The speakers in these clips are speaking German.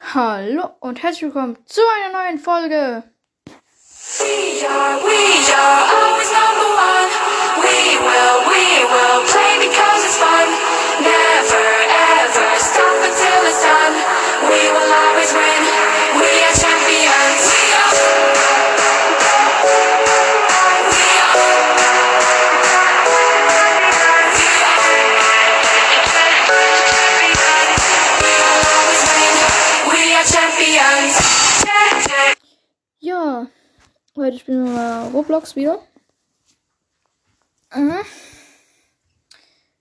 Hallo und herzlich willkommen zu einer neuen Folge. We are, we are always number one. We will, we will play because it's fun. Never ever stop until it's done. We will always win. Heute spielen wir mal Roblox wieder. Mhm.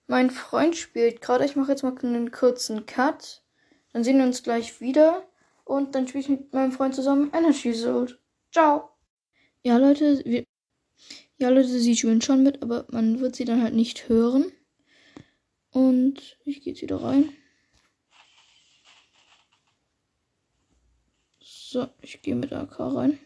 Mein Freund spielt gerade. Ich mache jetzt mal einen kurzen Cut. Dann sehen wir uns gleich wieder. Und dann spiele ich mit meinem Freund zusammen Energy Sword. Ciao. Ja, Leute, wir. Ja, Leute, sie spielen schon mit, aber man wird sie dann halt nicht hören. Und ich gehe jetzt wieder rein. So, ich gehe mit AK rein.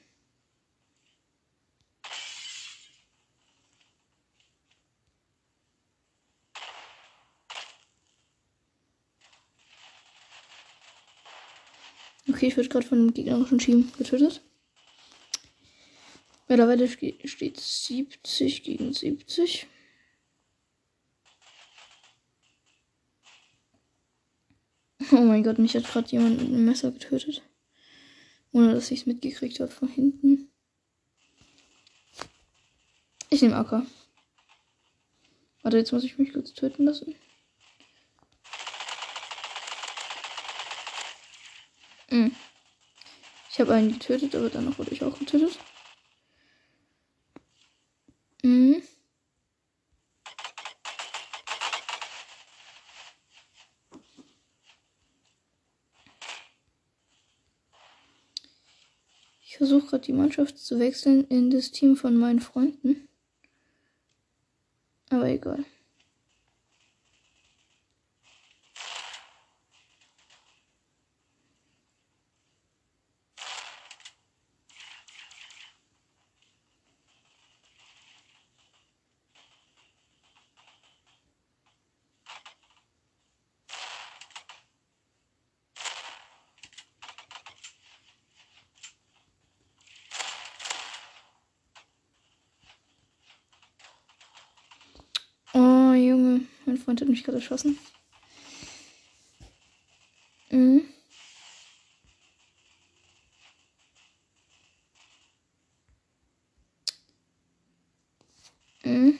Okay, ich werde gerade von einem gegnerischen Team getötet. Mittlerweile ste- steht 70 gegen 70. Oh mein Gott, mich hat gerade jemand mit einem Messer getötet. Ohne dass ich es mitgekriegt habe von hinten. Ich nehme AK. Warte, jetzt muss ich mich kurz töten lassen. Hm. Ich habe einen getötet, aber danach wurde ich auch getötet. Mhm. Ich versuche gerade die Mannschaft zu wechseln in das Team von meinen Freunden. Aber egal. Oh, Junge. Mein Freund hat mich gerade erschossen. Mhm. Mhm.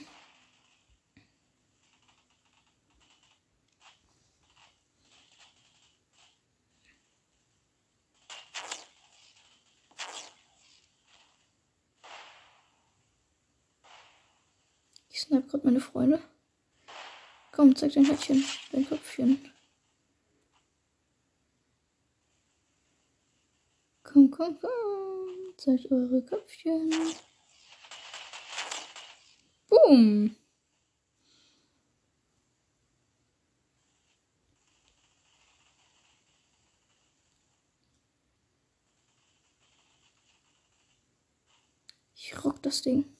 Ich snipe gerade meine Freunde. Komm, zeig dein Händchen, dein Köpfchen. Komm, komm, komm. Zeigt eure Köpfchen. Boom. Ich rock das Ding.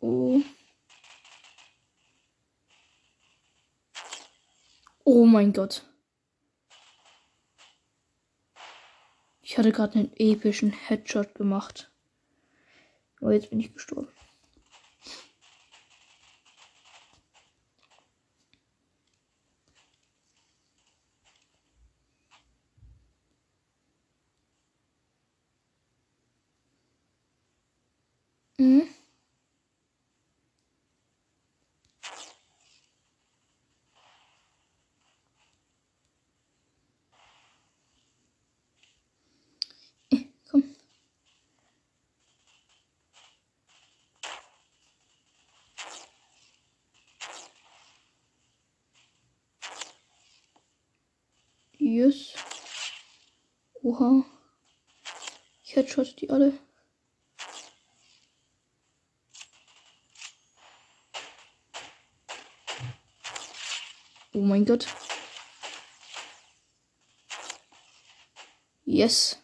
Oh. Oh mein Gott. Ich hatte gerade einen epischen Headshot gemacht. Aber jetzt bin ich gestorben. Mhm. Eh, Komm. Yes. Oha. Ich headshot die alle. Oh mein Gott. Yes.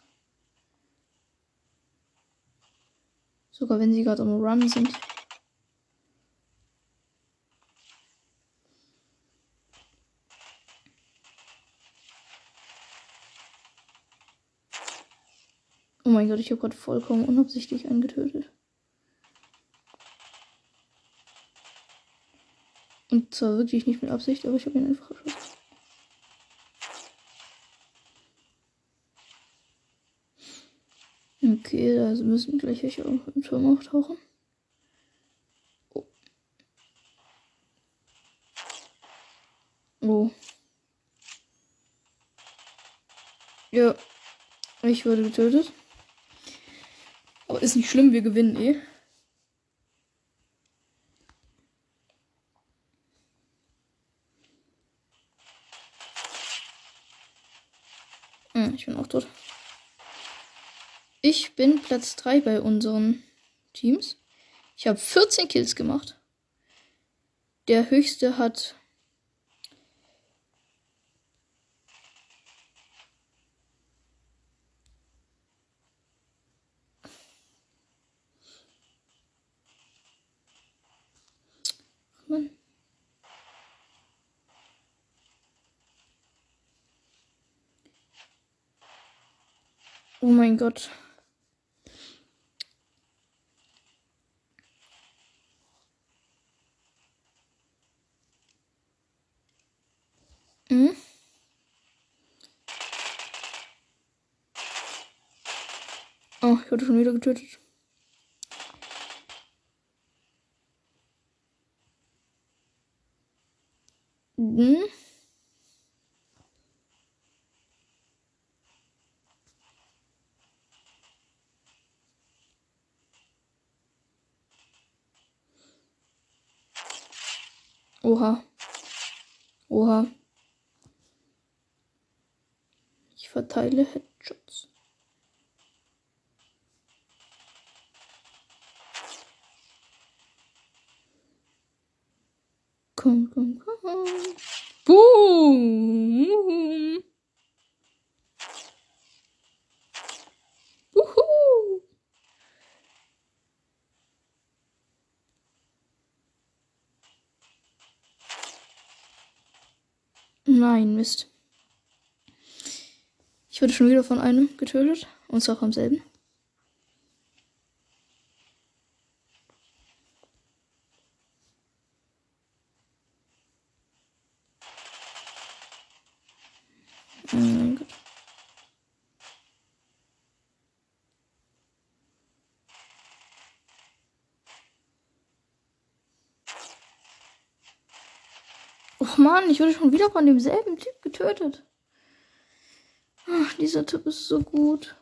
Sogar wenn sie gerade am Run sind. Mein Gott, ich habe gerade vollkommen unabsichtlich einen getötet. Und zwar wirklich nicht mit Absicht, aber ich habe ihn einfach erschossen. Okay, da müssen gleich welche im Turm auftauchen. Oh. oh. Ja, ich wurde getötet. Aber ist nicht schlimm, wir gewinnen eh. Hm, ich bin auch tot. Ich bin Platz 3 bei unseren Teams. Ich habe 14 Kills gemacht. Der höchste hat Mann. Oh mein Gott. Hm? Oh, ich wurde schon wieder getötet. Hm? Oha. Oha. Ich verteile Headshots. Komm, komm, komm. Boom. Wuhu. Nein, Mist. Ich wurde schon wieder von einem getötet. Und zwar vom selben. Och man, ich wurde schon wieder von demselben Typ getötet. Ach, dieser Typ ist so gut.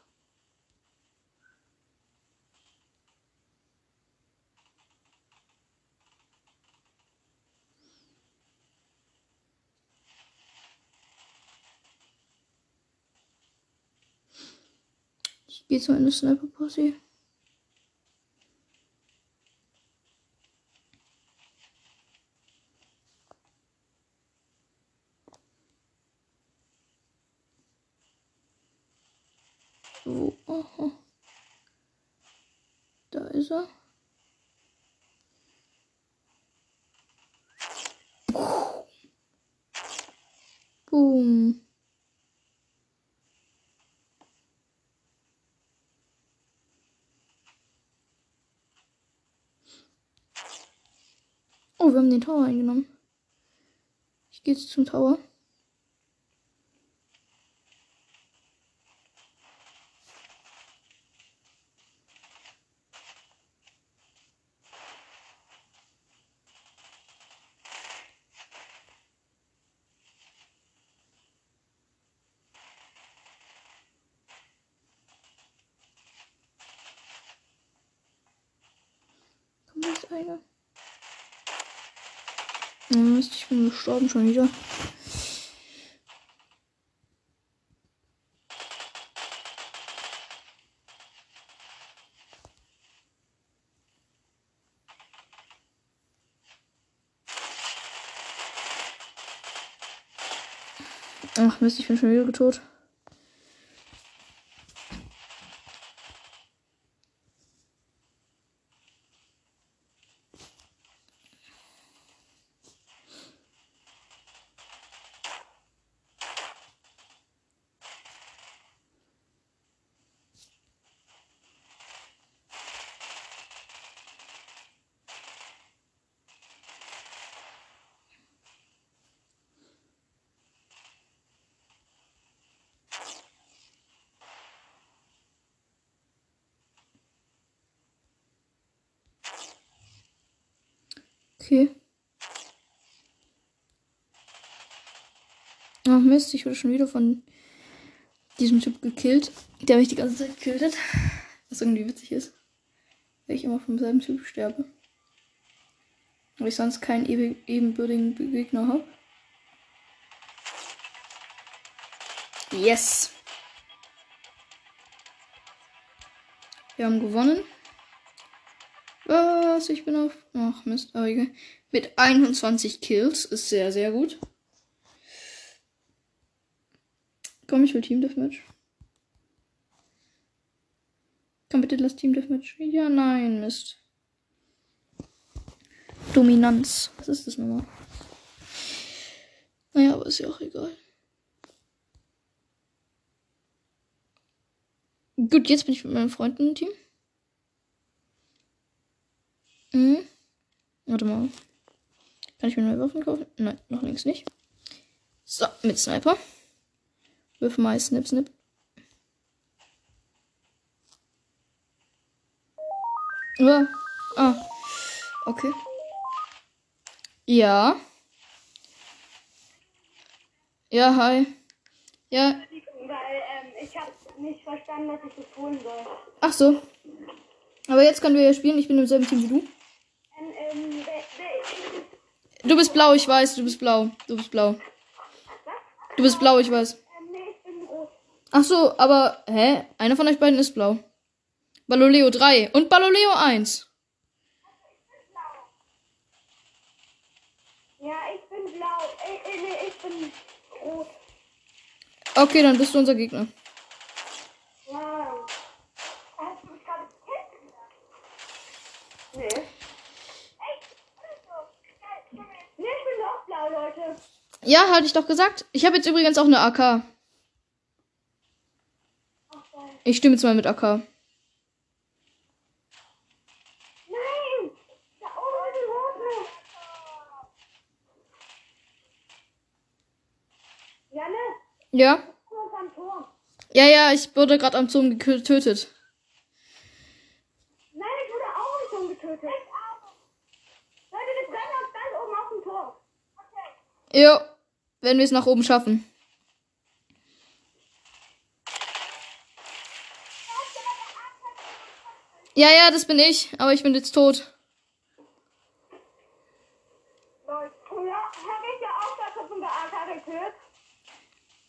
Ich gehe zu einer Sniper-Posse. Wo? Aha. Er. Boom. Oh, wir haben den Tower eingenommen. Ich gehe jetzt zum Tower. Kommt jetzt einer? Oh Mist, ich bin gestorben schon wieder. Ach Mist, ich bin schon wieder tot. Okay. Ach Mist, ich wurde schon wieder von diesem Typ gekillt, der mich die ganze Zeit gekillt hat. Was irgendwie witzig ist. Weil ich immer vom selben Typ sterbe. Weil ich sonst keinen ebenbürtigen Gegner habe. Yes. Wir haben gewonnen. Was? Ich bin auf. Ach Mist, aber egal. Mit 21 Kills. Ist sehr, sehr gut. Komm, ich will Team Deathmatch. Komm bitte, lass Team Deathmatch. Ja, nein, Mist. Dominanz. Was ist das nochmal? Naja, aber ist ja auch egal. Gut, jetzt bin ich mit meinen Freunden im Team. Mhm. Warte mal. Kann ich mir neue Waffen kaufen? Nein, noch längst nicht. So, mit Sniper. Wirf mal Snip, Snip. Ja. Ah. Okay. Ja. Ja, hi. Ja, Weil ähm, ich habe nicht verstanden, was ich das holen soll. ach so. Aber jetzt können wir ja spielen. Ich bin im selben Team wie du. Ähm, ähm, Du bist blau, ich weiß. Du bist blau. Du bist blau. Du bist blau, ich weiß. ähm, nee, ich bin rot. Ach so, aber hä? Einer von euch beiden ist blau. Baloleo 3 und Baloleo 1. Ja, ich bin blau. Äh, äh, nee, ich bin rot. Okay, dann bist du unser Gegner. Wow. Hast du mich gerade gekillt? Nee. Echt? Nee, ich bin doch blau, Leute. Ja, hatte ich doch gesagt. Ich habe jetzt übrigens auch eine AK. Ach, geil. Ich stimme jetzt mal mit AK. Nein! Da oben ist ein Rot. Janne, Ja? am. Ja, ja, ich wurde gerade am Zoom getötet. Nein, ich wurde auch im Turm getötet. Leute, wir treffen uns ganz oben auf dem Turm. Okay. Jo, wenn wir es nach oben schaffen. Ja, ja, das bin ich, aber ich bin jetzt tot.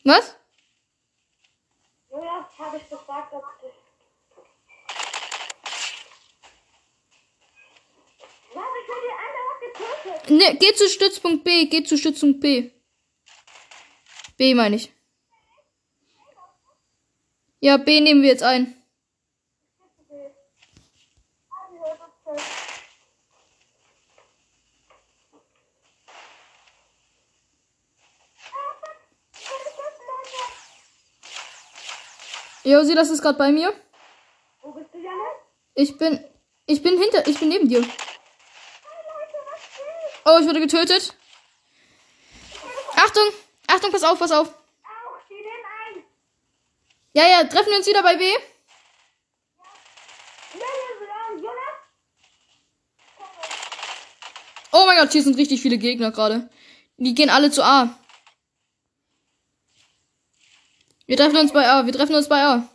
Was? Ja, habe ich gesagt, dass ich... Was, ich wurde die andere getötet. Ne, geh zu Stützpunkt B, geh zu Stützpunkt B. B meine ich. Ja, B nehmen wir jetzt ein. Josi, das ist gerade bei mir. Wo bist du, Janne? Ich bin. Ich bin hinter. Ich bin neben dir. Hey, Leute? Oh, ich wurde getötet. Achtung! Achtung, pass auf, pass auf. Auch. Ja, ja, treffen wir uns wieder bei B. Oh mein Gott, hier sind richtig viele Gegner gerade. Die gehen alle zu A. Wir treffen uns bei A. Wir treffen uns bei A.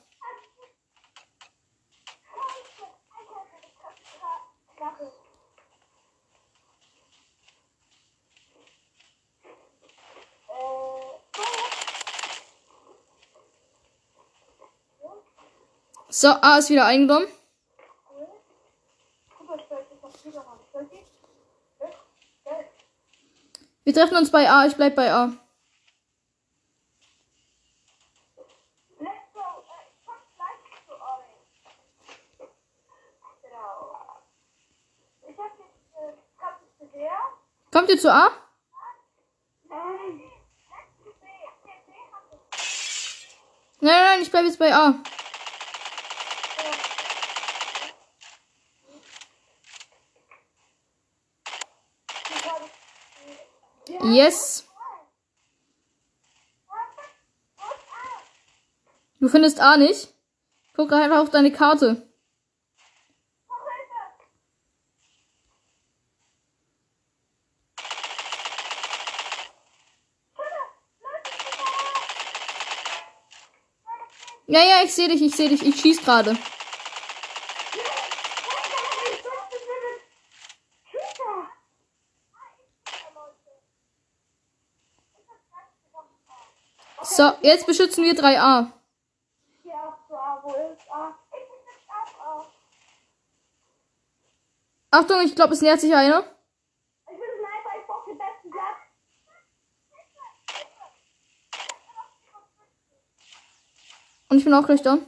So, A ist wieder eingenommen. Wir treffen uns bei A. Ich bleib bei A. Let's go. Äh, ich komm gleich zu euch. Genau. Ich hab jetzt, äh, hab ich zu der? Ihr zu A? Nein. Nein, ich bleib jetzt bei A. Yes. Du findest A nicht? Guck einfach auf deine Karte. Ja, ja, ich sehe dich, ich sehe dich. Ich schieß gerade. So, jetzt beschützen wir 3a. Ja, so, ah, wo ist A? Ich bin jetzt auch A. Achtung, ich glaube, es nähert sich einer. Ich bin Sniper, ich brauche den besten Platz. Und ich bin auch gleich down.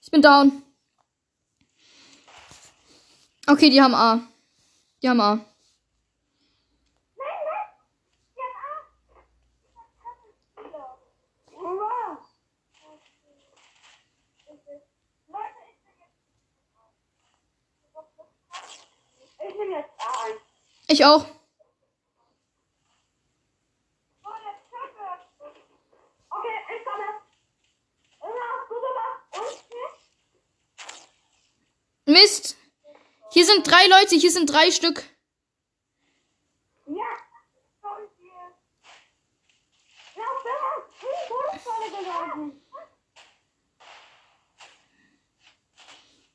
Ich bin down. Okay, die haben A. Die haben A. Ich hab Spieler. Hurra. Leute, ich bin jetzt. Ich nehme jetzt A ein. Ich auch. Oh, der Schöpfe. Okay, ich komme. Immer hast du gemacht. Und hier? Mist. Hier sind drei Leute, hier sind drei Stück.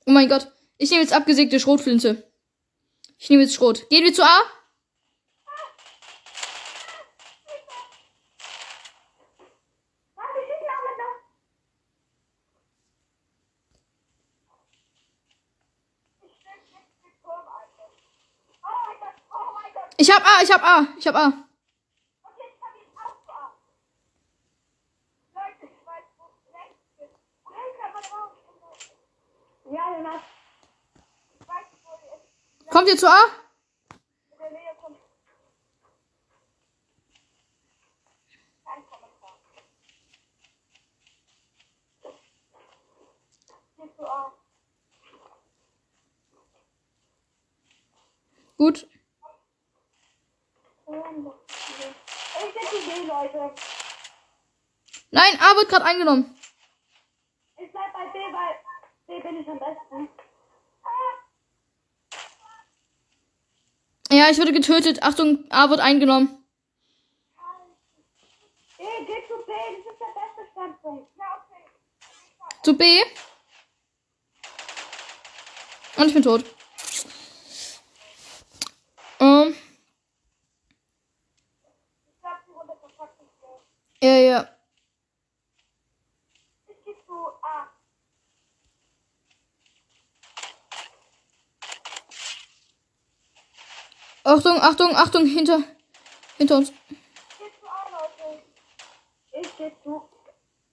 Oh mein Gott. Ich nehme jetzt abgesägte Schrotflinte. Ich nehme jetzt Schrot. Gehen wir zu A? Warte, ich schieße auch mit noch. Ich stehe jetzt mit Turm, Alter. Oh mein Gott, oh mein Gott. Ich hab A, ich hab A, ich hab A. Okay, ich hab ihn auch so ab. Leute, ich weiß, wo es rechts ist. Hey, kann man raus. Ja, Jonas. Ich weiß, wo die ist. Kommt ihr zu A? In der Nähe kommt. Kein Kommentar. Siehst du auch. Gut. Ich setze die B, Leute. Nein, A wird gerade eingenommen. Ich bleib bei B, weil B bin ich am besten. Ja, ich wurde getötet. Achtung, A wird eingenommen. B, geh zu B, das ist der beste Standpunkt. Ja, okay. Zu B. Und ich bin tot. Ähm, Ich glaub, die Runde verpackt ist so. Ja, ja. Achtung, Achtung, Achtung, hinter, hinter uns.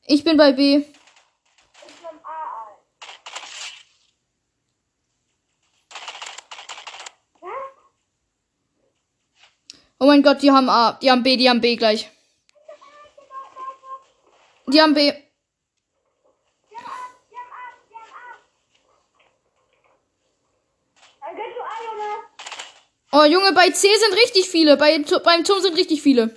Ich bin bei B. Oh mein Gott, die haben A. Die haben B, die haben B gleich. Die haben B. Wir haben A, wir haben A, wir haben A. Dann geh zu A, Junge. Oh Junge, bei C sind richtig viele. Bei, beim Turm sind richtig viele.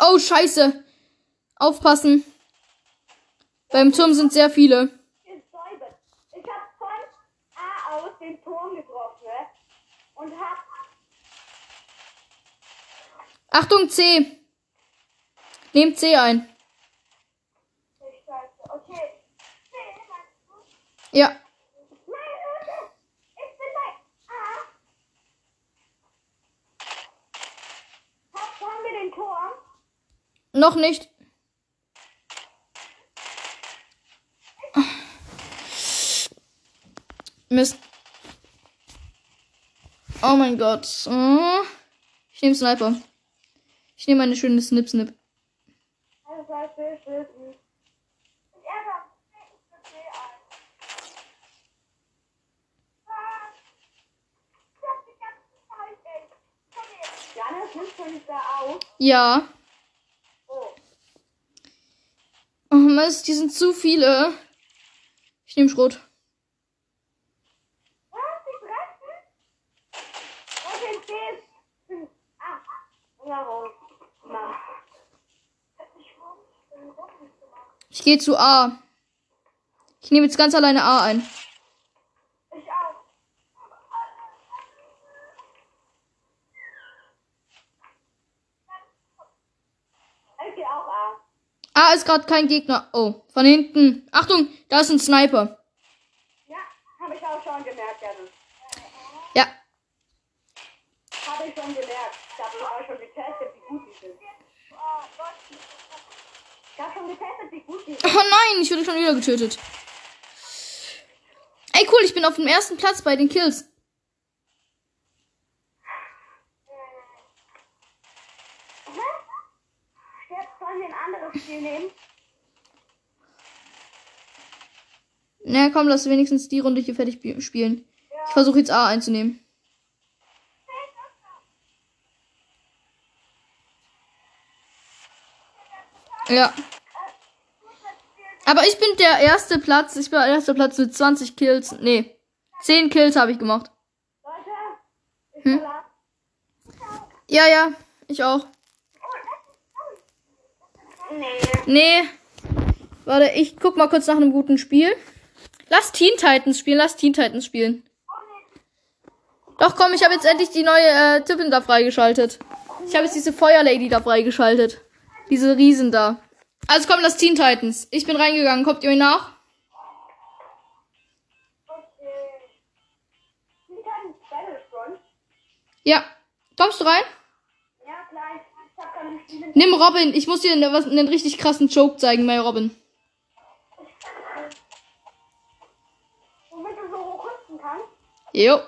Oh, scheiße. Aufpassen. Beim Turm sind sehr viele. gesäubert. Ich hab von A aus den Turm getroffen ne? und hab. Achtung, C. Nehmt C ein. Ja. Noch nicht. Mist. Oh mein Gott. Oh. Ich nehme Sniper. Ich nehme eine schöne da auf? Ja. Oh Mist, die sind zu viele. Ich nehme Schrot. gehe zu A. Ich nehme jetzt ganz alleine A ein. A ist gerade kein Gegner. Oh, von hinten. Achtung, da ist ein Sniper. Ja, habe ich auch schon gemerkt, Janus. Ja. Habe ich schon gemerkt. Ich habe auch schon getestet. Ich habe schon getestet, wie gut die sind. Oh nein, ich wurde schon wieder getötet. Ey, cool, ich bin auf dem ersten Platz bei den Kills. Jetzt sollen wir ein anderes Spiel nehmen. Na komm, lass wenigstens die Runde hier fertig spielen. Ich versuche jetzt A einzunehmen. Ja. Aber ich bin der erste Platz. Ich bin der erste Platz mit 20 Kills. Nee. 10 Kills habe ich gemacht. Hm? verlasse. Ja, ja. Ich auch. Nee. Nee. Warte, ich guck mal kurz nach einem guten Spiel. Lass Teen Titans spielen, lass Teen Titans spielen. Doch komm, ich habe jetzt endlich die neue äh, Tippin da freigeschaltet. Ich habe jetzt diese Feuerlady da freigeschaltet. Diese Riesen da. Also komm, lass Teen Titans. Ich bin reingegangen, kommt ihr mir nach? Okay. Ja. Kommst du rein? Ja, gleich. Nimm Robin. Ich muss dir ne, was, einen richtig krassen Joke zeigen bei Robin. Womit du so hoch hüpfen kannst. Jo.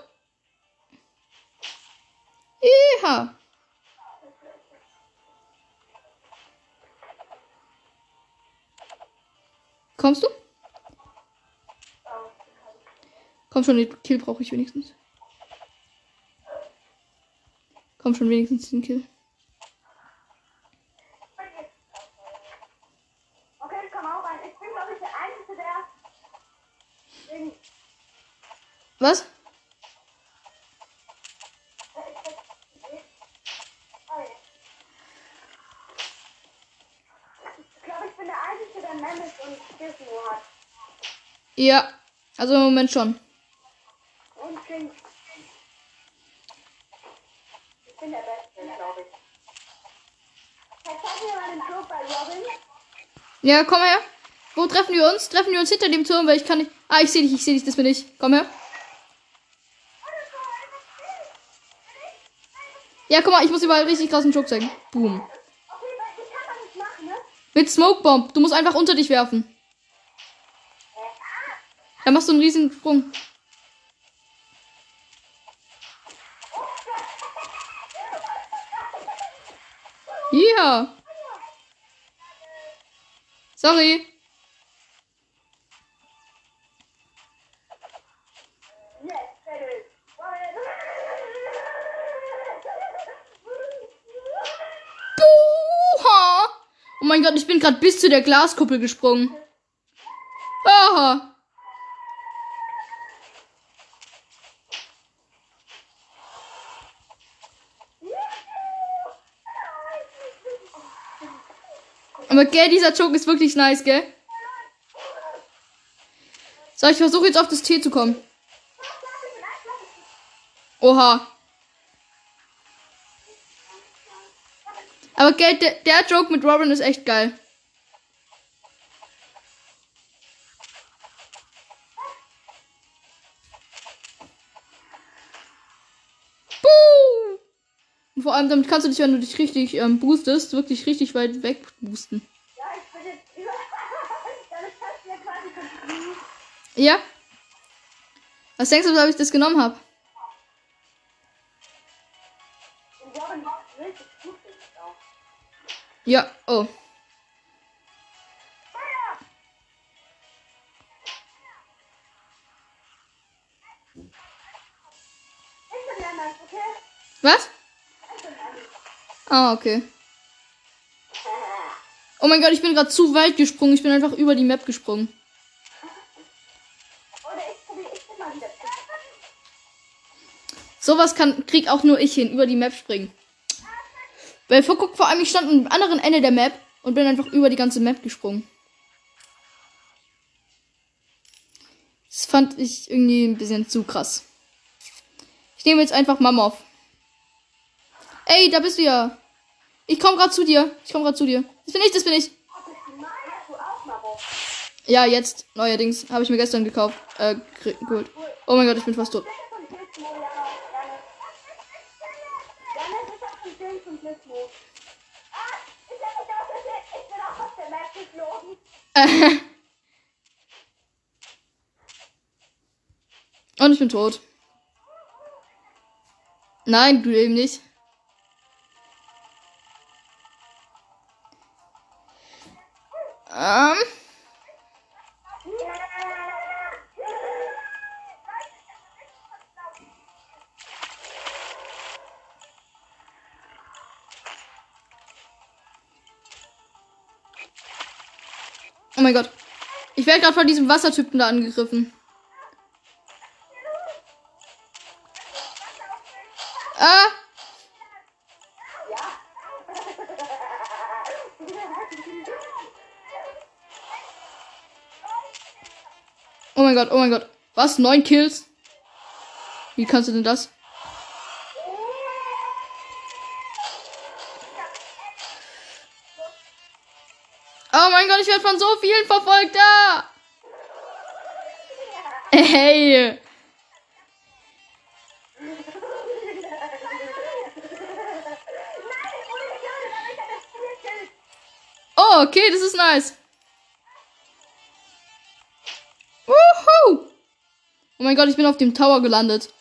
Iha. Kommst du? Komm schon, den Kill brauche ich wenigstens. Komm schon, wenigstens den Kill. Okay, ich komme auch rein. Ich bin, glaube ich, der Einzige, der. Den, Was? ich glaube, ich bin Mammoth und Disney hat. Ja. Also im Moment schon. Und King. Ich bin der Beste, glaube ich. Hey, zeig mir mal den Joke bei Robin. Ja, komm her. Wo treffen wir uns? Treffen wir uns hinter dem Turm, weil ich kann nicht. Ah, ich sehe dich, ich sehe dich, das bin ich. Komm her. Ja, guck mal, ich muss überall richtig krassen Joke zeigen. Boom. Okay, weil ich kann das nicht machen, ne? Mit Smoke Bomb. Du musst einfach unter dich werfen. Da machst du einen riesen Sprung. Ja. Sorry. Gerade bis zu der Glaskuppel gesprungen. Aha. Aber gell, dieser Joke ist wirklich nice, gell? So, ich versuche jetzt auf das T zu kommen. Oha. Aber gell, der, der Joke mit Robin ist echt geil. Allem damit kannst du dich, wenn du dich richtig ähm, boostest, wirklich richtig weit weg boosten. Ja, ich bin jetzt über. Ja. Ja? Was denkst du, weshalb ich das genommen habe? Und Robin ist Ah, okay. Oh mein Gott, ich bin gerade zu weit gesprungen. Ich bin einfach über die Map gesprungen. Sowas kann, krieg auch nur ich hin, über die Map springen. Weil vor, guck, vor allem, ich stand am anderen Ende der Map und bin einfach über die ganze Map gesprungen. Das fand ich irgendwie ein bisschen zu krass. Ich nehme jetzt einfach auf. Ey, da bist du ja. Ich komm grad zu dir. Ich komm grad zu dir. Das bin ich, das bin ich. Ja, jetzt, neuerdings. Habe ich mir gestern gekauft. Äh, geholt. Oh mein Gott, ich bin fast tot. Und ich bin tot. Nein, du eben nicht. Ähm. Oh mein Gott. Ich werde gerade von diesem Wassertypen da angegriffen. Ah! Oh mein Gott, oh mein Gott. Was? Neun Kills? Wie kannst du denn das? Oh mein Gott, ich werde von so vielen verfolgt. Ah! Hey! Oh, okay, das ist nice. Mein Gott, ich bin auf dem Tower gelandet.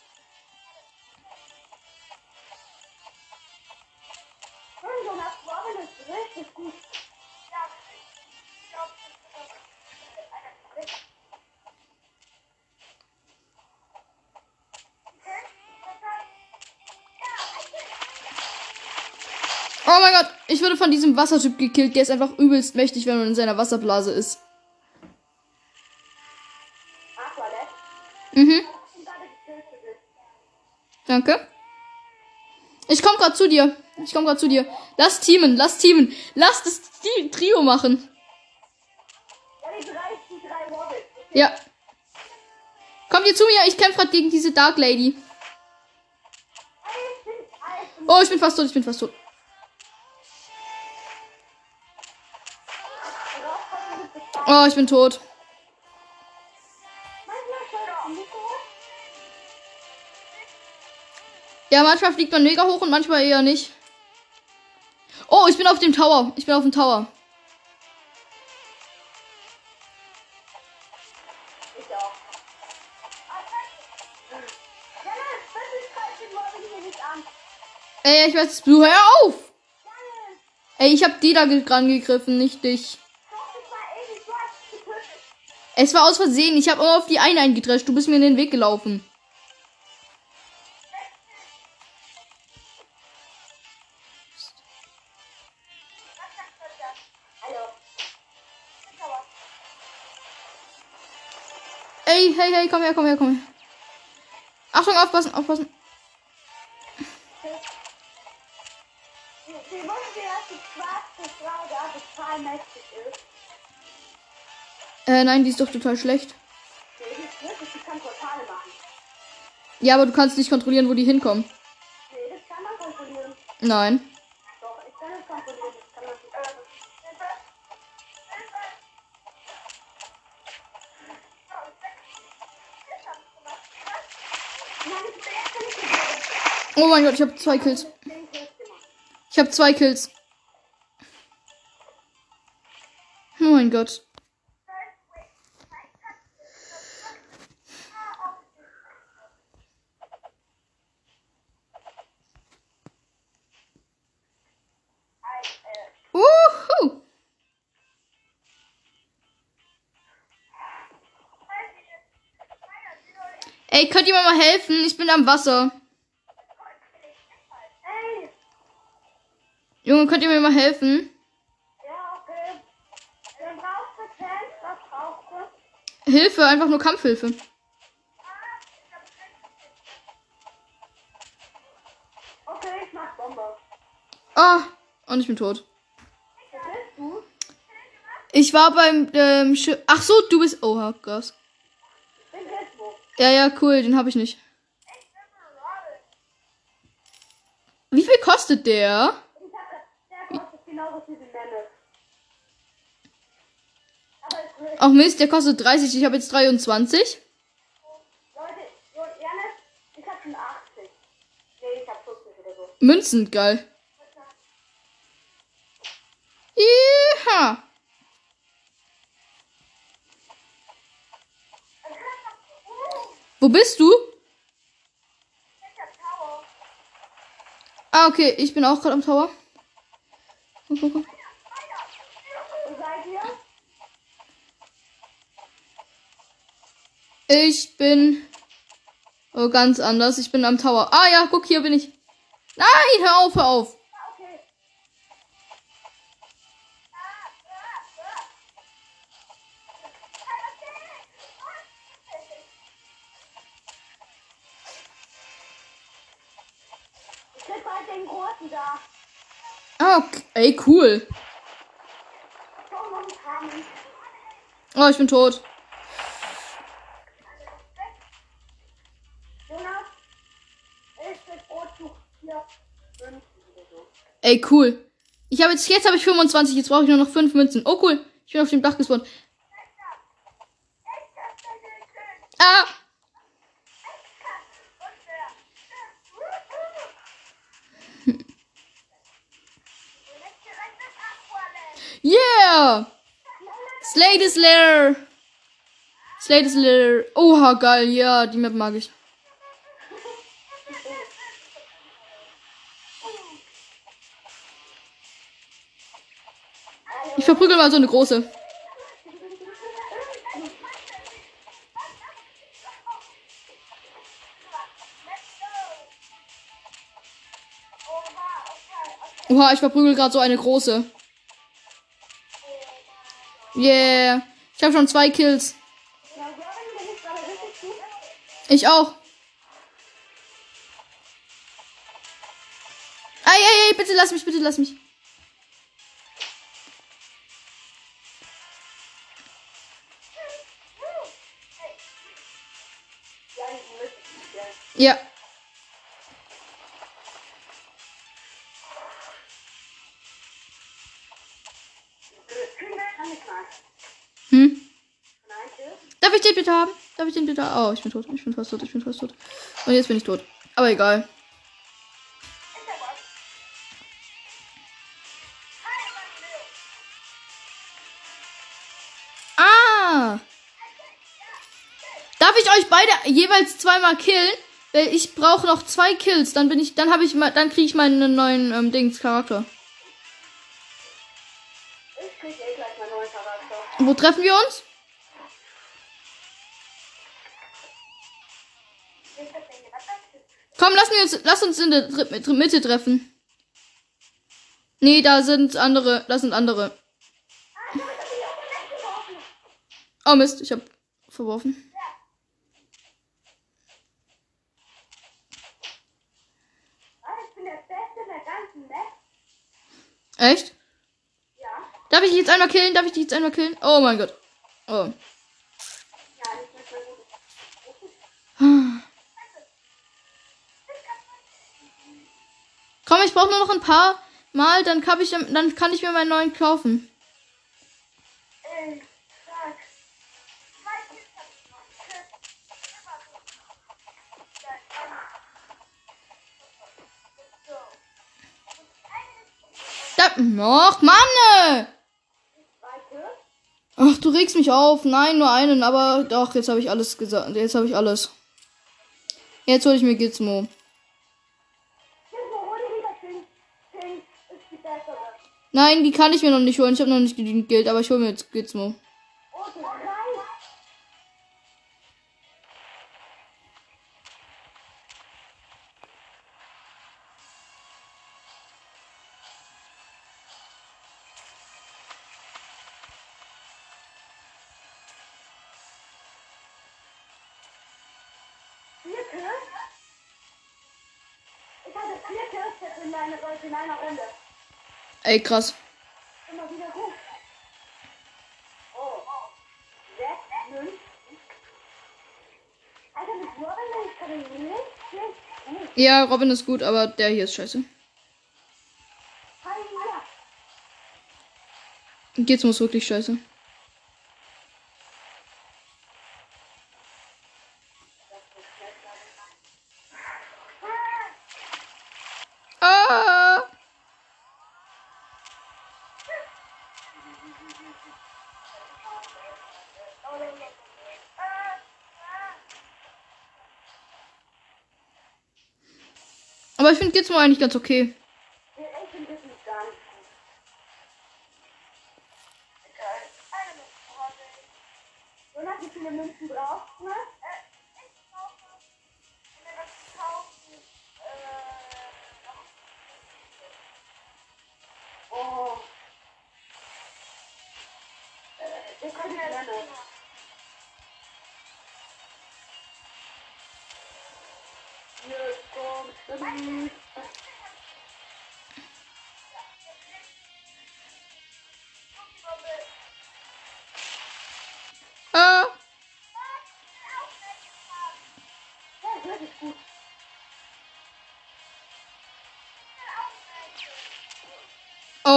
Oh mein Gott, ich wurde von diesem Wassertyp gekillt. Der ist einfach übelst mächtig, wenn man in seiner Wasserblase ist. Grad zu dir. Ich komm grad zu dir. Lass teamen, lass teamen. Lass das Trio machen. Ja. Kommt ihr zu mir? Ich kämpfe gerade gegen diese Dark Lady. Oh, ich bin fast tot, ich bin fast tot. Oh, ich bin tot. Ja, manchmal fliegt man mega hoch und manchmal eher nicht. Oh, ich bin auf dem Tower. Ich bin auf dem Tower. Ey, ich weiß, du hör auf! Ey, ich hab die da ge- rangegriffen, nicht dich. Es war aus Versehen. Ich habe immer auf die eine eingedrescht. Du bist mir in den Weg gelaufen. Hey, hey, komm her, komm her, komm her. Achtung, aufpassen, aufpassen. Äh, nein, die ist doch total schlecht. Ja, aber du kannst nicht kontrollieren, wo die hinkommen. Nein. Oh mein Gott, ich habe zwei Kills. Ich habe zwei Kills. Oh mein Gott. Uhu. Ey, könnt ihr mir mal helfen? Ich bin am Wasser. Junge, könnt ihr mir mal helfen? Ja, okay. Dann brauchst du Tank. Was brauchst du? Hilfe, einfach nur Kampfhilfe. Okay, ich mach Bombe. Ah, und ich bin tot. Wo bist du? Ich war beim ähm, Schiff. Ach so, du bist. Oh, bin Gizmo. Ja, ja, cool, den habe ich nicht. Wie viel kostet der? Ich hab das, der kostet genauso viel wie Memme. Ach Mist, der kostet 30. Ich habe jetzt 23. Leute, so, Janis, ich hab schon 80. Nee, ich hab 40 oder so. Münzen, geil. Iha. Wo bist du? Ah, okay, ich bin auch gerade am Tower. Ich bin oh, ganz anders. Ich bin am Tower. Ah ja, guck, hier bin ich. Nein, hör auf, hör auf. Ey, cool. Oh, ich bin tot. Jonas, ich bin Vorzug 4, 5 oder so. Ey, cool. Ich habe jetzt, jetzt habe ich 25, jetzt brauche ich nur noch 5 Münzen. Oh, cool. Ich bin auf dem Dach gespawnt. Ah! Yeah! Slay the Slayer! Slay Slayer. Oha, geil. Ja, die Map mag ich. Ich verprügel mal so eine große. Oha, ich verprügel gerade so eine große. Yeah. Ich habe schon zwei Kills. Ich auch. Ei, ei, ei, bitte lass mich, bitte lass mich. Ja, den bitte haben? Darf ich den bitte haben? Oh, ich bin tot. Ich bin fast tot. Ich bin fast tot. Und jetzt bin ich tot. Aber egal. Ah! Darf ich euch beide jeweils zweimal killen? Weil ich brauche noch zwei Kills. Dann bin ich, dann habe ich mal, dann kriege ich meinen neuen ähm, Dings Charakter. Charakter. Wo treffen wir uns? Komm, lass uns, lass uns in der Mitte treffen. Nee, da sind andere. Da sind andere. Oh Mist, ich hab verworfen. Echt? Ja. Darf ich dich jetzt einmal killen? Darf ich dich jetzt einmal killen? Oh mein Gott. Oh. Komm, ich brauche nur noch ein paar Mal, dann kann ich, dann kann ich mir meinen neuen kaufen. Noch. Da, och, Mann! Zweite. Ach, du regst mich auf. Nein, nur einen, aber doch, jetzt habe ich alles gesagt. Jetzt habe ich alles. Jetzt hole ich mir. Gizmo, Nein, die kann ich mir noch nicht holen. Ich habe noch nicht genügend Geld, aber ich hole mir jetzt Gizmo. Ey, krass. Ja, Robin ist gut, aber der hier ist scheiße. Gizmo ist wirklich scheiße. Aber ich finde Gizmo eigentlich ganz okay.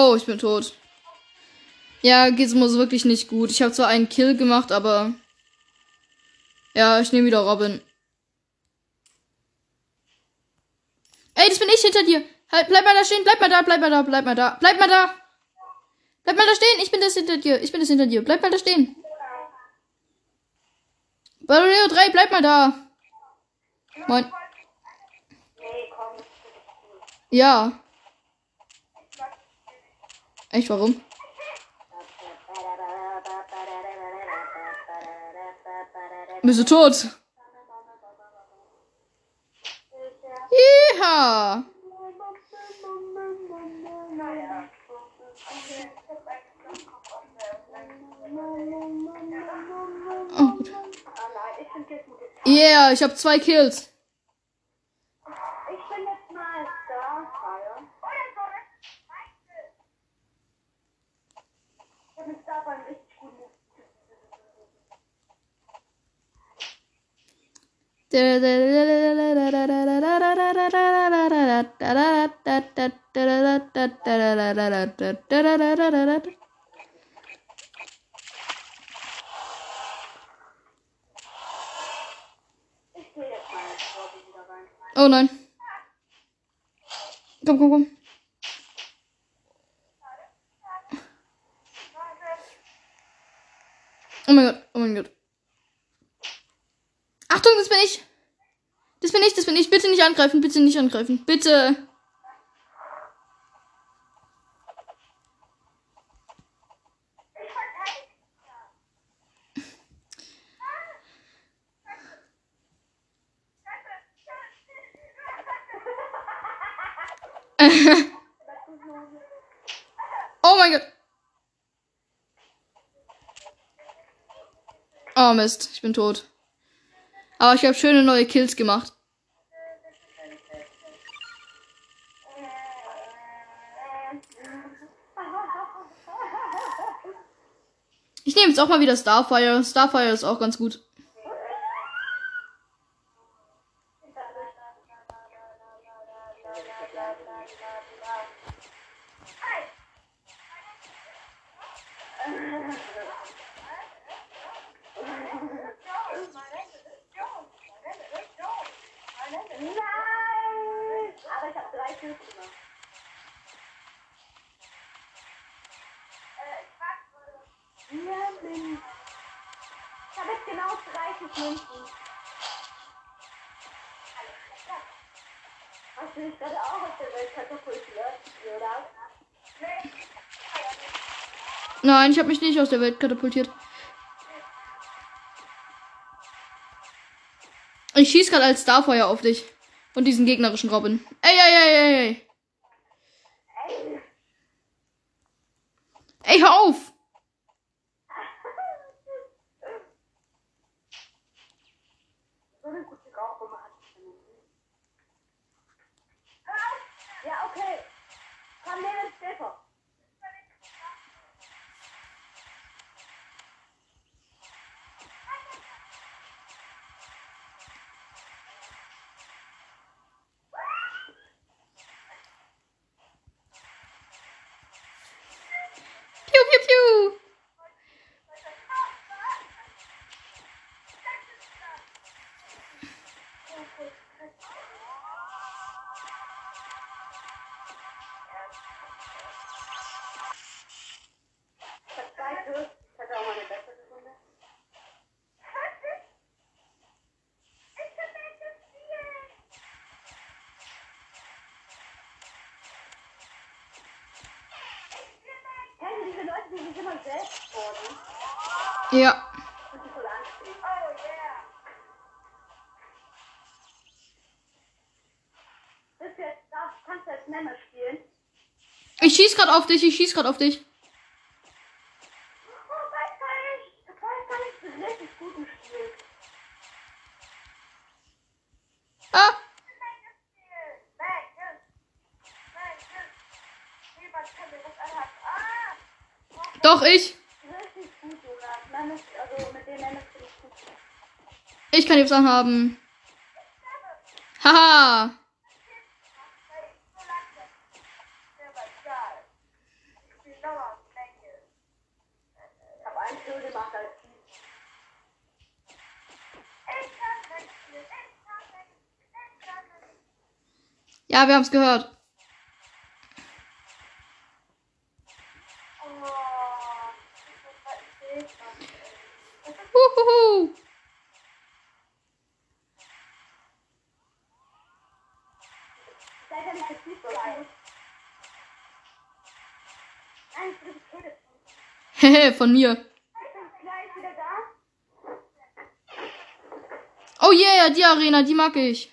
Oh, ich bin tot. Ja, Gizmo ist wirklich nicht gut. Ich habe zwar einen Kill gemacht, aber. Ja, ich nehme wieder Robin. Ey, das bin ich hinter dir. Halt, bleib mal da stehen, bleib mal da, bleib mal da, bleib mal da, bleib mal da. Bleib mal da stehen, ich bin das hinter dir, ich bin das hinter dir. Bleib mal da stehen. Barrio 3, bleib mal da. Moin. Ja. Echt, warum? Bist du tot? Naja. Oh, gut. Yeah, ich habe zwei Kills. Ich bin jetzt mal Starfire. Ich habe mit Starfire einen richtig guten. Ich gehe jetzt mal ins Lobby wieder rein. Oh nein. Komm, komm, komm. Oh mein Gott, oh mein Gott. Achtung, das bin ich. Das bin ich, das bin ich. Bitte nicht angreifen, bitte nicht angreifen. Bitte. Oh mein Gott. Oh Mist, ich bin tot. Aber ich habe schöne neue Kills gemacht. Ich nehme jetzt auch mal wieder Starfire. Starfire ist auch ganz gut. Nein, ich habe mich nicht aus der Welt katapultiert. Ich schieß gerade als Starfire auf dich. Und diesen gegnerischen Robin. Ey, ey, ey, ey. Ey, spielen? Ich schieß grad auf dich, ich schieß grad auf dich. Oh, weiß gar nicht. Ich weiß gar nicht, du bist richtig gut im Spiel. Ah! Doch, ich. Richtig gut, Jonas. Männer, also mit den Männern bin ich gut. Sachen haben. Haha. Ja, wir haben's gehört. Hehe, von mir. Oh yeah, die Arena, die mag ich.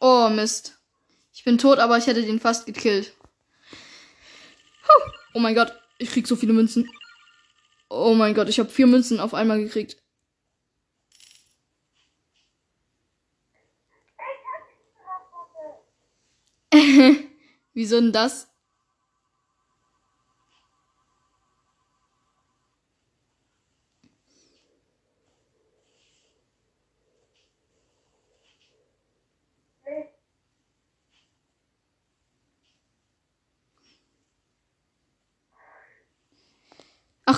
Oh Mist. Ich bin tot, aber ich hätte den fast gekillt. Oh mein Gott, ich krieg so viele Münzen. Oh mein Gott, ich habe vier Münzen auf einmal gekriegt. Wieso denn das?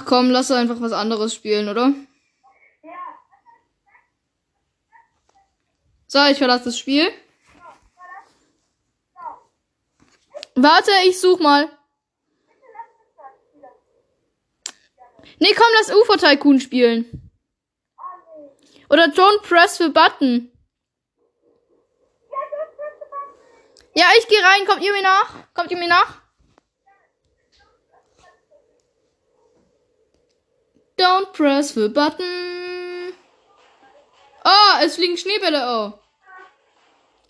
Komm, lass einfach was anderes spielen, oder? So, ich verlasse das Spiel. Warte, ich such mal. Nee, komm, lass UFO Tycoon spielen. Oder Don't Press the Button. Ja, ich gehe rein. Kommt ihr mir nach? Kommt ihr mir nach? Don't press the button. Oh, es fliegen Schneebälle. Oh.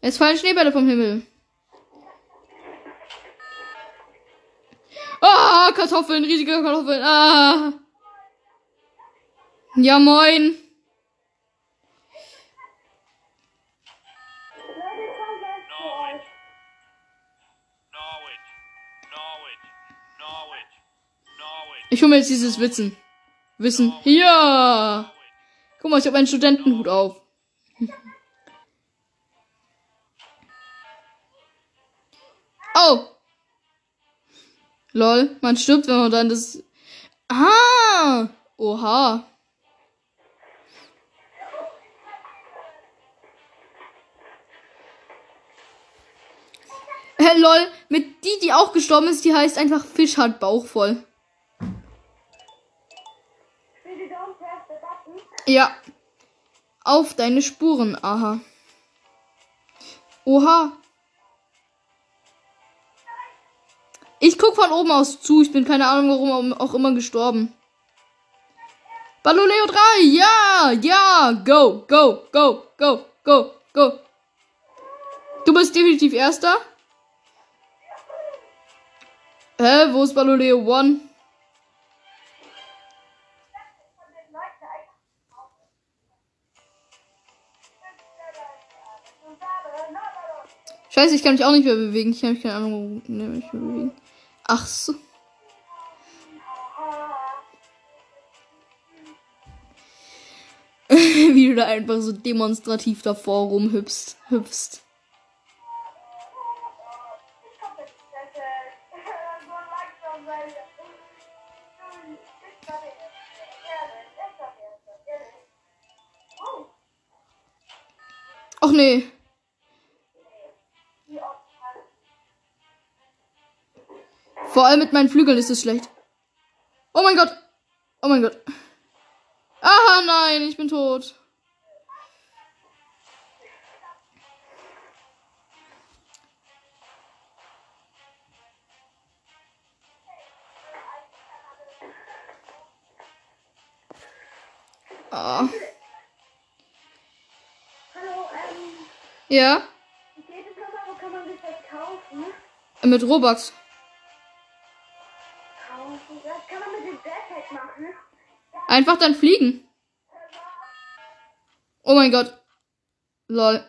Es fallen Schneebälle vom Himmel. Ah, Kartoffeln, riesige Kartoffeln. Ah. Ja, moin. Ich hole mir jetzt dieses Witzen. Wissen. Ja. Guck mal, ich habe einen Studentenhut auf. Oh. Lol, man stirbt, wenn man dann das. Ah. Oha. Hä, lol, mit die, die auch gestorben ist, die heißt einfach Fisch hat Bauch voll. Ja. Auf deine Spuren, aha. Oha. Ich guck von oben aus zu. Ich bin keine Ahnung, warum auch immer gestorben. Baloleo 3, ja, ja, go, go, go, go, go, go. Du bist definitiv Erster. Hä, wo ist Baloleo 1? Scheiße, ich kann mich auch nicht mehr bewegen. Ich kann mich keine Ahnung, wo ne, mich bewegen. Ach so. Wie du da einfach so demonstrativ davor rumhüpfst. Hüpfst. Ich hoffe, Vor allem mit meinen Flügeln ist es schlecht. Oh mein Gott. Oh mein Gott. Ah, nein, ich bin tot. Ah. Hallo, ähm, Ja, wie geht Einfach dann fliegen. Oh mein Gott. Lol.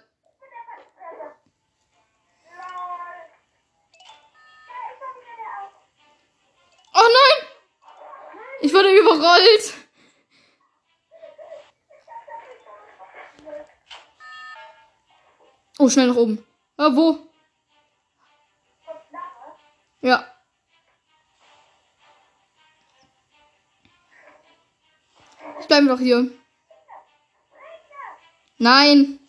Oh nein! Ich wurde überrollt. Oh, schnell nach oben. Ah, wo? Ja. Doch hier. Nein.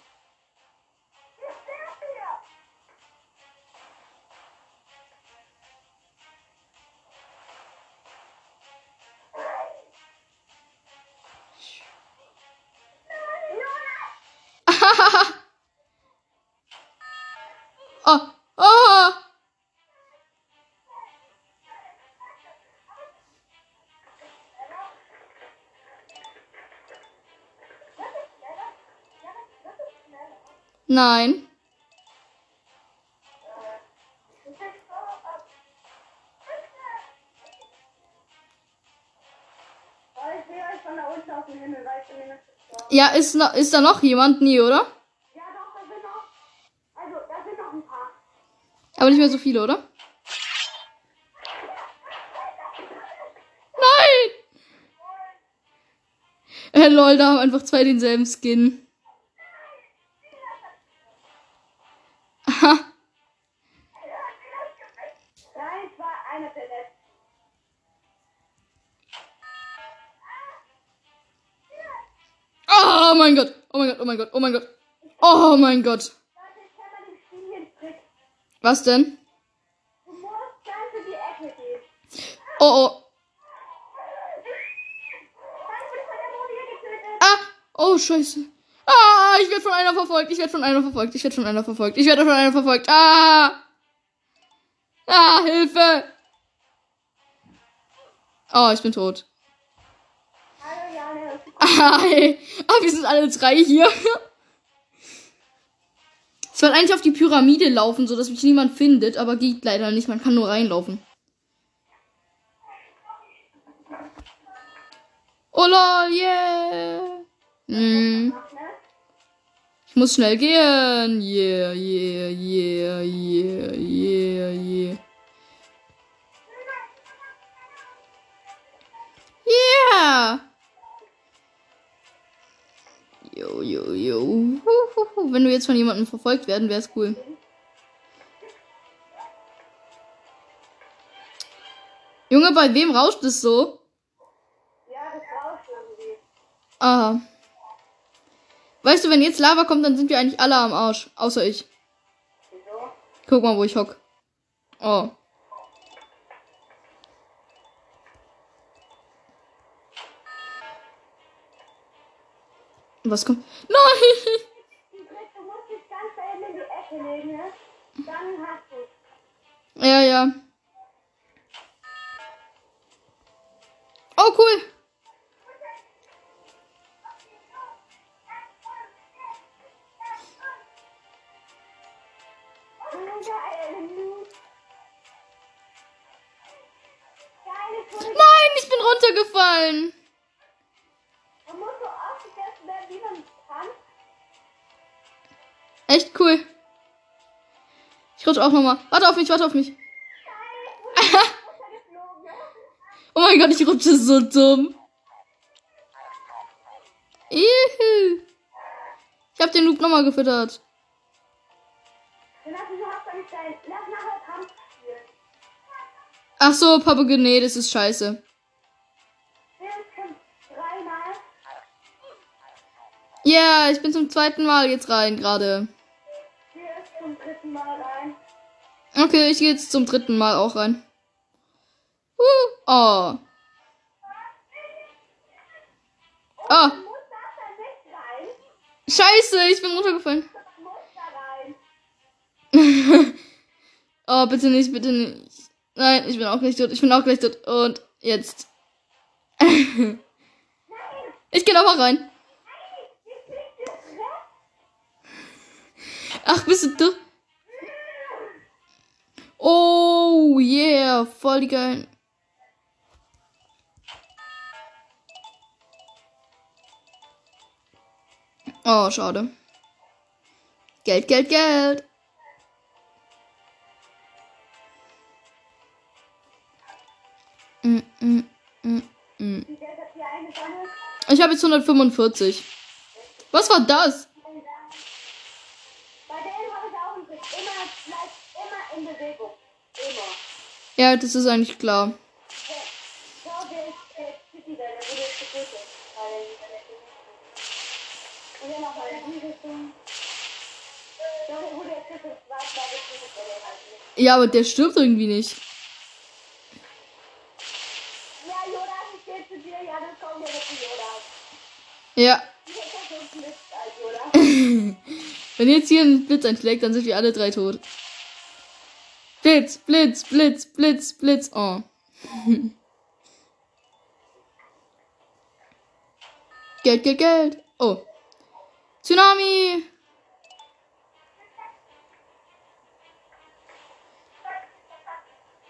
Gestorben. Ja, ist, noch, ist da noch jemand? Nie, oder? Ja, doch, da sind noch. Also, da sind noch ein paar. Aber nicht mehr so viele, oder? Nein! Äh, lol, da haben einfach zwei denselben Skin. Mein Gott. Was denn? Oh, oh. Ah! Oh, scheiße. Ah, ich werde von einer verfolgt. Ich werde von einer verfolgt. Ich werde von einer verfolgt. Ich werde von einer verfolgt. Ah! Ah, Hilfe! Oh, ich bin tot. Ah, ey. ah wir sind alle drei hier. Ich wollte eigentlich auf die Pyramide laufen, so dass mich niemand findet, aber geht leider nicht. Man kann nur reinlaufen. Oh lol, yeah. Hm. Ich muss schnell gehen. Yeah, yeah, yeah, yeah, yeah, yeah. Yeah. Jo, jo, jo. Wenn wir jetzt von jemandem verfolgt werden, wäre es cool. Junge, bei wem rauscht es so? Ja, das rauscht irgendwie. Aha. Weißt du, wenn jetzt Lava kommt, dann sind wir eigentlich alle am Arsch. Außer ich. Wieso? Guck mal, wo ich hock. Oh. Was kommt? Nein! Die Trick, du musst dich ganz da hinten in die Ecke legen, ne? Dann hast du's. Ja, ja. Oh, cool. Nein, ich bin runtergefallen. Wie man kann. Echt cool. Ich rutsche auch nochmal. Warte auf mich, warte auf mich. Oh mein Gott, ich rutsche so dumm. Juhu. Ich hab den Loop nochmal gefüttert. Ach so, Papagene, das ist scheiße. Yeah, ich bin zum zweiten Mal jetzt rein gerade. Wir zum dritten Mal rein. Okay, ich gehe jetzt zum dritten Mal auch rein. Uh, oh. Oh, nicht scheiße, ich bin runtergefallen. Oh, bitte nicht, bitte nicht. Nein, ich bin auch gleich tot. Ich bin auch gleich tot. Und jetzt. ich geh nochmal rein. Ach, bist du du? Oh, yeah. Voll die geilen. Oh, schade. Geld, Geld, Geld. Mm, mm, mm. Ich habe jetzt 145. Was war das? Bei denen habe ich auch einen Trick. Immer, bleibt immer in Bewegung. Immer. Ja, das ist eigentlich klar. Schau, der ist äh, City da, der wurde jetzt getötet. Weil er nicht mehr Und dann nochmal in die Richtung. Schau, der wurde jetzt getötet. Was war getötet, der der halt nicht. Ja, aber der stirbt irgendwie nicht. Ja. Ja. Ja. Wenn jetzt hier ein Blitz einschlägt, dann sind wir alle drei tot. Blitz, Blitz, Blitz, Blitz, Blitz. Oh. Geld, Geld, Geld. Oh. Tsunami.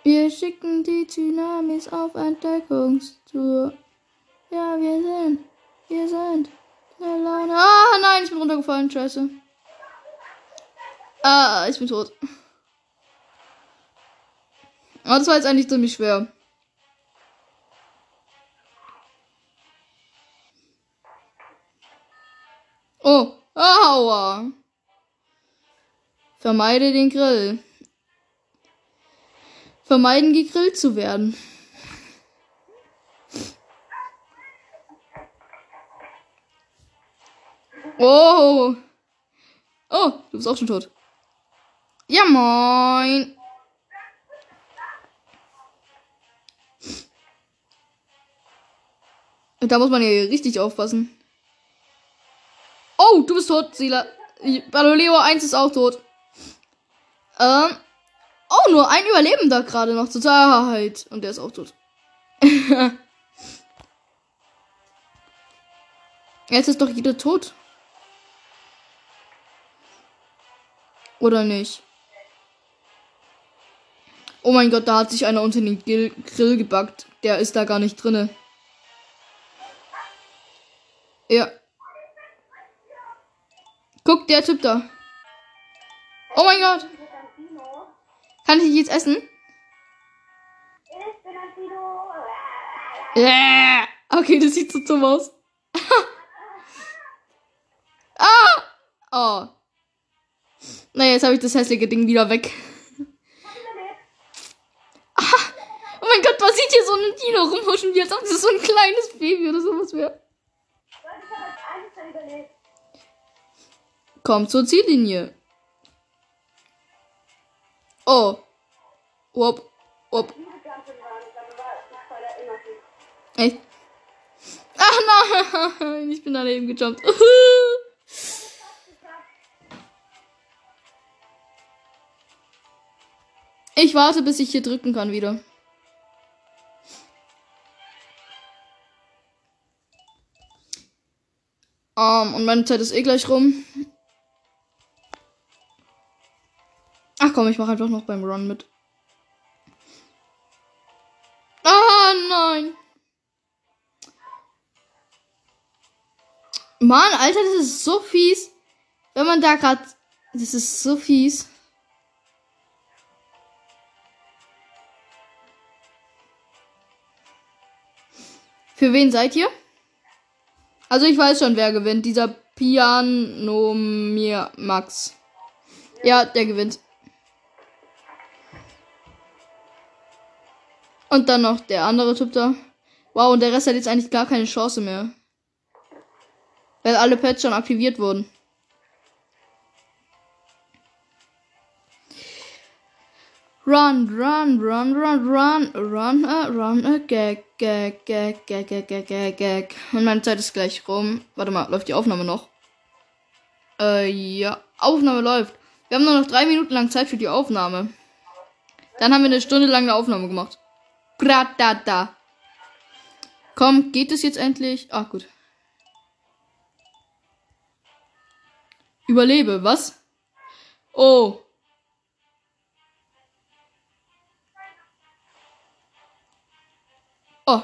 Wir schicken die Tsunamis auf Entdeckungstour. Ja, wir sind. Wir sind. Alleine. Ah, nein, ich bin runtergefallen. Scheiße. Ah, ich bin tot. Aber das war jetzt eigentlich ziemlich schwer. Oh, aua. Vermeide den Grill. Vermeiden, gegrillt zu werden. Oh. Oh, du bist auch schon tot. Ja, moin. Da muss man ja richtig aufpassen. Oh, du bist tot, Sila. Baloleo 1 ist auch tot. Ähm. Oh, nur ein Überlebender gerade noch zur Sicherheit. Und der ist auch tot. Jetzt ist doch jeder tot. Oder nicht? Oh mein Gott, da hat sich einer unter den Grill gebackt. Der ist da gar nicht drinne. Ja. Guck, der Typ da. Oh mein Gott. Kann ich dich jetzt essen? Tarantino. Ja. Okay, das sieht so dumm aus. ah! Oh. Naja, jetzt habe ich das hässliche Ding wieder weg. ah, oh mein Gott, was sieht hier so ein Dino rumhuschen, wie als ob das so ein kleines Baby oder sowas wäre. Leute, ich habe als einziger Komm zur Ziellinie. Oh. Wop. Wop. Echt? Ach nein, ich bin daneben gejumpt. Ich warte, bis ich hier drücken kann wieder. Um, und meine Zeit ist eh gleich rum. Ach komm, ich mache einfach noch beim Run mit. Ah, nein. Mann, Alter, das ist so fies. Wenn man da gerade. Das ist so fies. Für wen seid ihr? Also ich weiß schon, wer gewinnt. Dieser Pianomir Max. Ja, der gewinnt. Und dann noch der andere Typ da. Wow, und der Rest hat jetzt eigentlich gar keine Chance mehr. Weil alle Pets schon aktiviert wurden. Run, run, run, run, run, run, a, run, a, gag, gag, gag, gag, gag, gag, gag, gag. Und meine Zeit ist gleich rum. Warte mal, läuft die Aufnahme noch? Äh, ja. Aufnahme läuft. Wir haben nur noch drei Minuten lang Zeit für die Aufnahme. Dann haben wir eine Stunde lang eine Aufnahme gemacht. Gratata. Komm, geht es jetzt endlich? Ah, gut. Überlebe, was? Oh. Oh.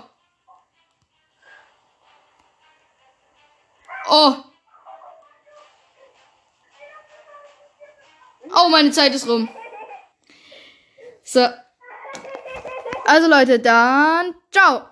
Oh. Oh, meine Zeit ist rum. So. Also Leute, dann ciao.